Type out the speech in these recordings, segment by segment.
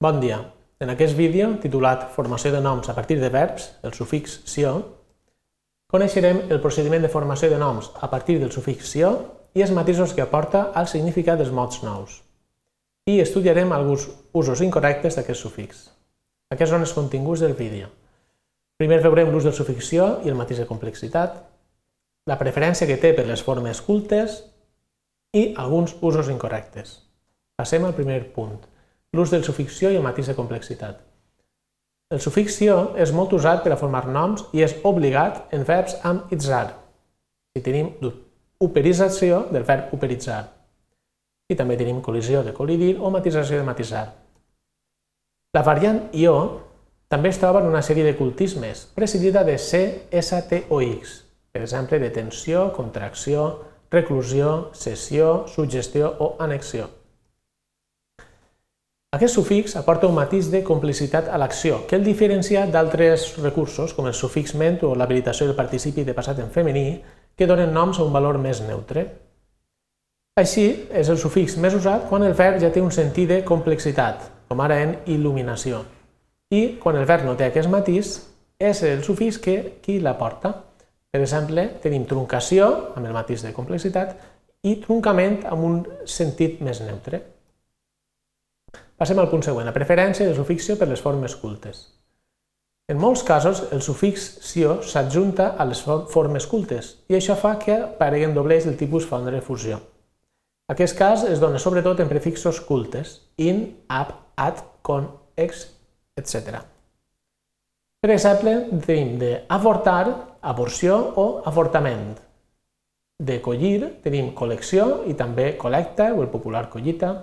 Bon dia. En aquest vídeo, titulat Formació de noms a partir de verbs, el sufix «cio», coneixerem el procediment de formació de noms a partir del sufix «cio» i els matisos que aporta al significat dels mots nous. I estudiarem alguns usos incorrectes d'aquest sufix. Aquests són els continguts del vídeo. Primer veurem l'ús del sufix «cio» i el matís de complexitat, la preferència que té per les formes cultes i alguns usos incorrectes. Passem al primer punt l'ús del sufixio i el matís de complexitat. El sufixio és molt usat per a formar noms i és obligat en verbs amb itzar. Si tenim uperització del verb uperitzar. I també tenim col·lisió de col·lidir o matització de matisar. La variant io també es troba en una sèrie de cultismes, presidida de C, S, T o X, per exemple, de tensió, contracció, reclusió, cessió, suggestió o anexió. Aquest sufix aporta un matís de complicitat a l'acció, que el diferencia d'altres recursos, com el sufix ment o l'habilitació del participi de passat en femení, que donen noms a un valor més neutre. Així, és el sufix més usat quan el verb ja té un sentit de complexitat, com ara en il·luminació. I quan el verb no té aquest matís, és el sufix que qui l'aporta. Per exemple, tenim truncació, amb el matís de complexitat, i truncament amb un sentit més neutre. Passem al punt següent, la preferència del sufixio per les formes cultes. En molts casos, el sufix «cio» s'adjunta a les formes cultes i això fa que apareguen doblers del tipus font de refusió. Aquest cas es dona sobretot en prefixos cultes, in, ab, ad, con, ex, etc. Per exemple, tenim d'avortar, aborció o avortament. De collir tenim col·lecció i també col·lecta o el popular collita,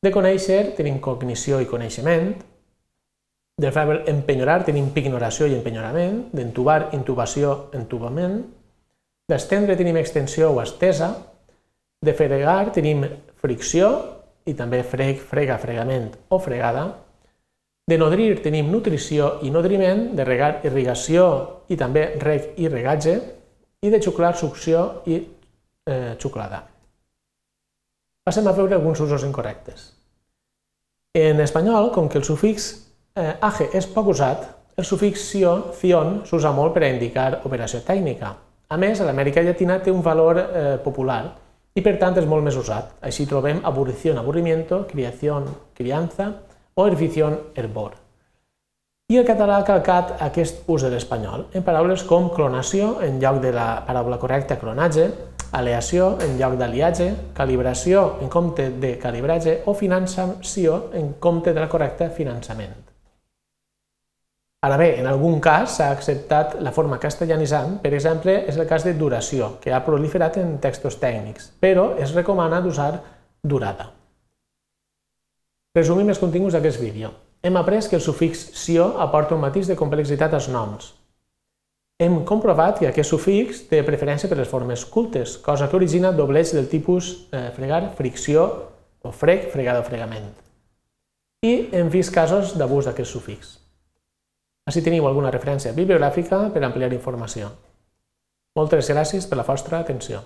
de conèixer tenim cognició i coneixement. De verb empenyorar tenim pignoració i empenyorament. D'entubar, intubació, entubament. D'estendre tenim extensió o estesa. De fregar tenim fricció i també freg, frega, fregament o fregada. De nodrir tenim nutrició i nodriment, de regar, irrigació i també reg i regatge, i de xuclar, succió i eh, xuclada. Passem a veure alguns usos incorrectes. En espanyol, com que el sufix eh, age és poc usat, el sufix cio, cion, s'usa molt per a indicar operació tècnica. A més, a l'Amèrica Llatina té un valor eh, popular i per tant és molt més usat. Així trobem aburición, aburrimiento, criación, crianza o hervición, hervor. I el català ha calcat aquest ús de l'espanyol en paraules com clonació en lloc de la paraula correcta clonatge, aleació en lloc d'aliatge, calibració en compte de calibratge o finançació en compte de la correcta finançament. Ara bé, en algun cas s'ha acceptat la forma castellanitzant, per exemple, és el cas de duració, que ha proliferat en textos tècnics, però es recomana d'usar durada. Resumim els continguts d'aquest vídeo. Hem après que el sufix «cio» aporta un matís de complexitat als noms, hem comprovat que aquest sufix té preferència per les formes cultes, cosa que origina doblets del tipus eh, fregar, fricció o frec, fregada o fregament. I hem vist casos d'abús d'aquest sufix. Així teniu alguna referència bibliogràfica per ampliar informació. Moltes gràcies per la vostra atenció.